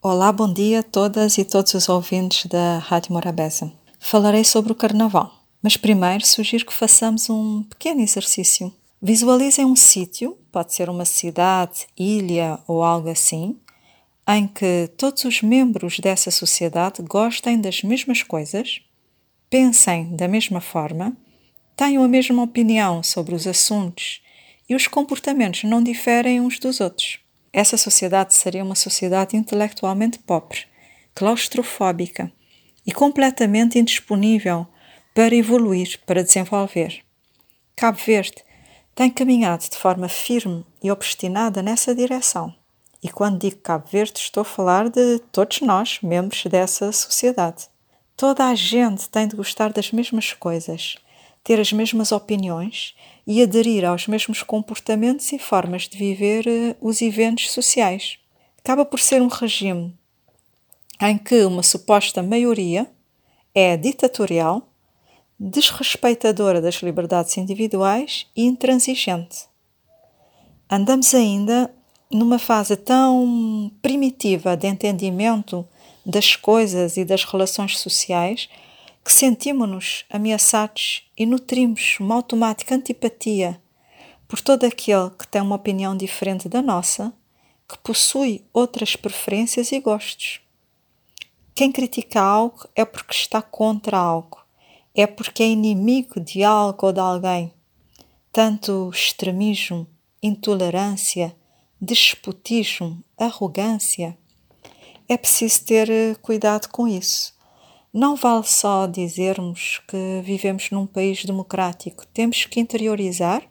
Olá, bom dia a todas e todos os ouvintes da Rádio Morabeza. Falarei sobre o Carnaval, mas primeiro sugiro que façamos um pequeno exercício. Visualizem um sítio, pode ser uma cidade, ilha ou algo assim, em que todos os membros dessa sociedade gostem das mesmas coisas, pensem da mesma forma, tenham a mesma opinião sobre os assuntos e os comportamentos não diferem uns dos outros. Essa sociedade seria uma sociedade intelectualmente pobre, claustrofóbica e completamente indisponível para evoluir, para desenvolver. Cabo Verde tem caminhado de forma firme e obstinada nessa direção. E quando digo Cabo Verde, estou a falar de todos nós, membros dessa sociedade. Toda a gente tem de gostar das mesmas coisas, ter as mesmas opiniões e aderir aos mesmos comportamentos e formas de viver uh, os eventos sociais. Acaba por ser um regime em que uma suposta maioria é ditatorial, desrespeitadora das liberdades individuais e intransigente. Andamos ainda numa fase tão primitiva de entendimento das coisas e das relações sociais que sentimos-nos ameaçados e nutrimos uma automática antipatia por todo aquele que tem uma opinião diferente da nossa, que possui outras preferências e gostos. Quem critica algo é porque está contra algo, é porque é inimigo de algo ou de alguém. Tanto extremismo, intolerância, despotismo, arrogância. É preciso ter eh, cuidado com isso não vale só dizermos que vivemos num país democrático, temos que interiorizar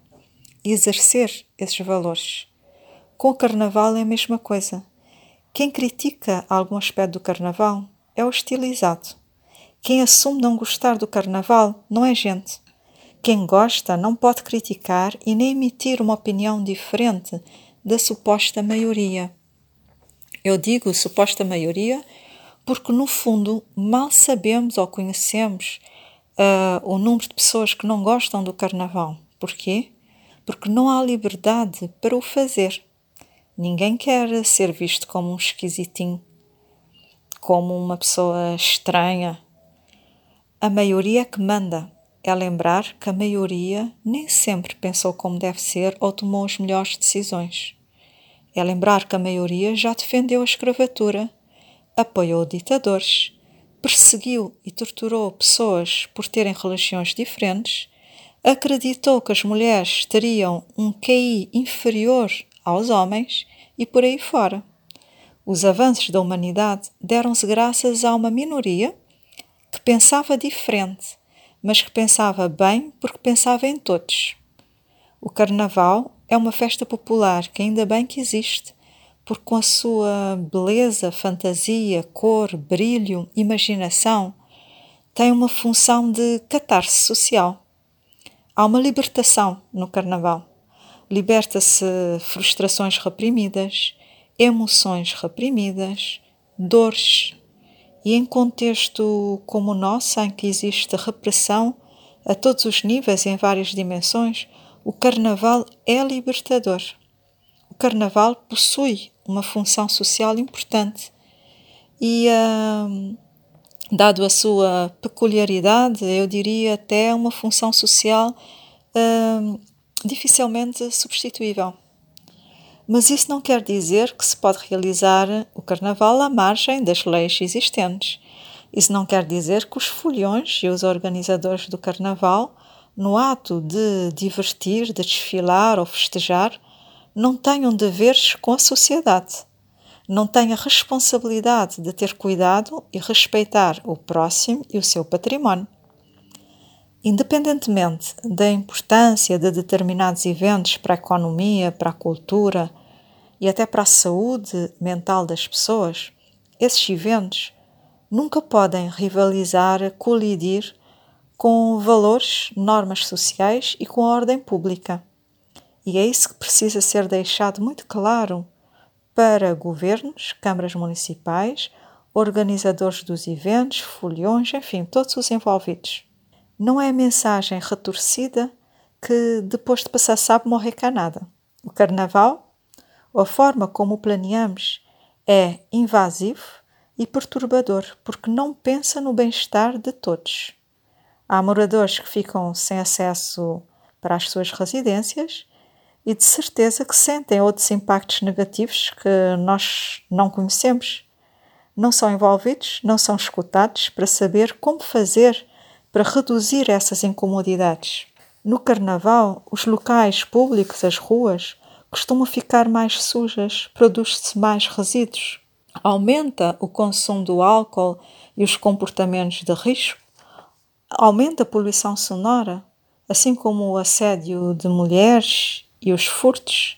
e exercer esses valores. Com o carnaval é a mesma coisa. Quem critica algum aspecto do carnaval é hostilizado. Quem assume não gostar do carnaval não é gente. Quem gosta não pode criticar e nem emitir uma opinião diferente da suposta maioria. Eu digo suposta maioria porque no fundo mal sabemos ou conhecemos uh, o número de pessoas que não gostam do carnaval. Porquê? Porque não há liberdade para o fazer. Ninguém quer ser visto como um esquisitinho, como uma pessoa estranha. A maioria que manda é lembrar que a maioria nem sempre pensou como deve ser ou tomou as melhores decisões. É lembrar que a maioria já defendeu a escravatura apoiou ditadores, perseguiu e torturou pessoas por terem religiões diferentes, acreditou que as mulheres teriam um QI inferior aos homens e por aí fora. Os avanços da humanidade deram-se graças a uma minoria que pensava diferente, mas que pensava bem porque pensava em todos. O Carnaval é uma festa popular que ainda bem que existe porque com a sua beleza, fantasia, cor, brilho, imaginação, tem uma função de catarse social. Há uma libertação no Carnaval. Liberta-se frustrações reprimidas, emoções reprimidas, dores. E em contexto como o nosso, em que existe repressão a todos os níveis em várias dimensões, o Carnaval é libertador. O Carnaval possui uma função social importante e, uh, dado a sua peculiaridade, eu diria até uma função social uh, dificilmente substituível. Mas isso não quer dizer que se pode realizar o carnaval à margem das leis existentes. Isso não quer dizer que os folhões e os organizadores do carnaval, no ato de divertir, de desfilar ou festejar, não tenham deveres com a sociedade, não têm a responsabilidade de ter cuidado e respeitar o próximo e o seu património. Independentemente da importância de determinados eventos para a economia, para a cultura e até para a saúde mental das pessoas, esses eventos nunca podem rivalizar, colidir com valores, normas sociais e com a ordem pública. E é isso que precisa ser deixado muito claro para governos, câmaras municipais, organizadores dos eventos, foliões, enfim, todos os envolvidos. Não é a mensagem retorcida que depois de passar sabe morrer cá nada. O carnaval, a forma como o planeamos, É invasivo e perturbador porque não pensa no bem-estar de todos. Há moradores que ficam sem acesso para as suas residências e de certeza que sentem outros impactos negativos que nós não conhecemos. Não são envolvidos, não são escutados para saber como fazer para reduzir essas incomodidades. No Carnaval, os locais públicos, as ruas, costumam ficar mais sujas, produz-se mais resíduos, aumenta o consumo do álcool e os comportamentos de risco, aumenta a poluição sonora, assim como o assédio de mulheres e os furtos.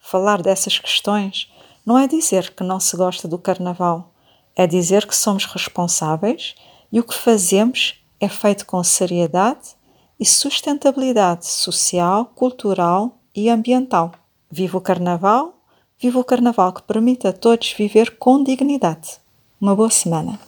Falar dessas questões não é dizer que não se gosta do carnaval, é dizer que somos responsáveis e o que fazemos é feito com seriedade e sustentabilidade social, cultural e ambiental. Viva o carnaval! Viva o carnaval que permite a todos viver com dignidade. Uma boa semana!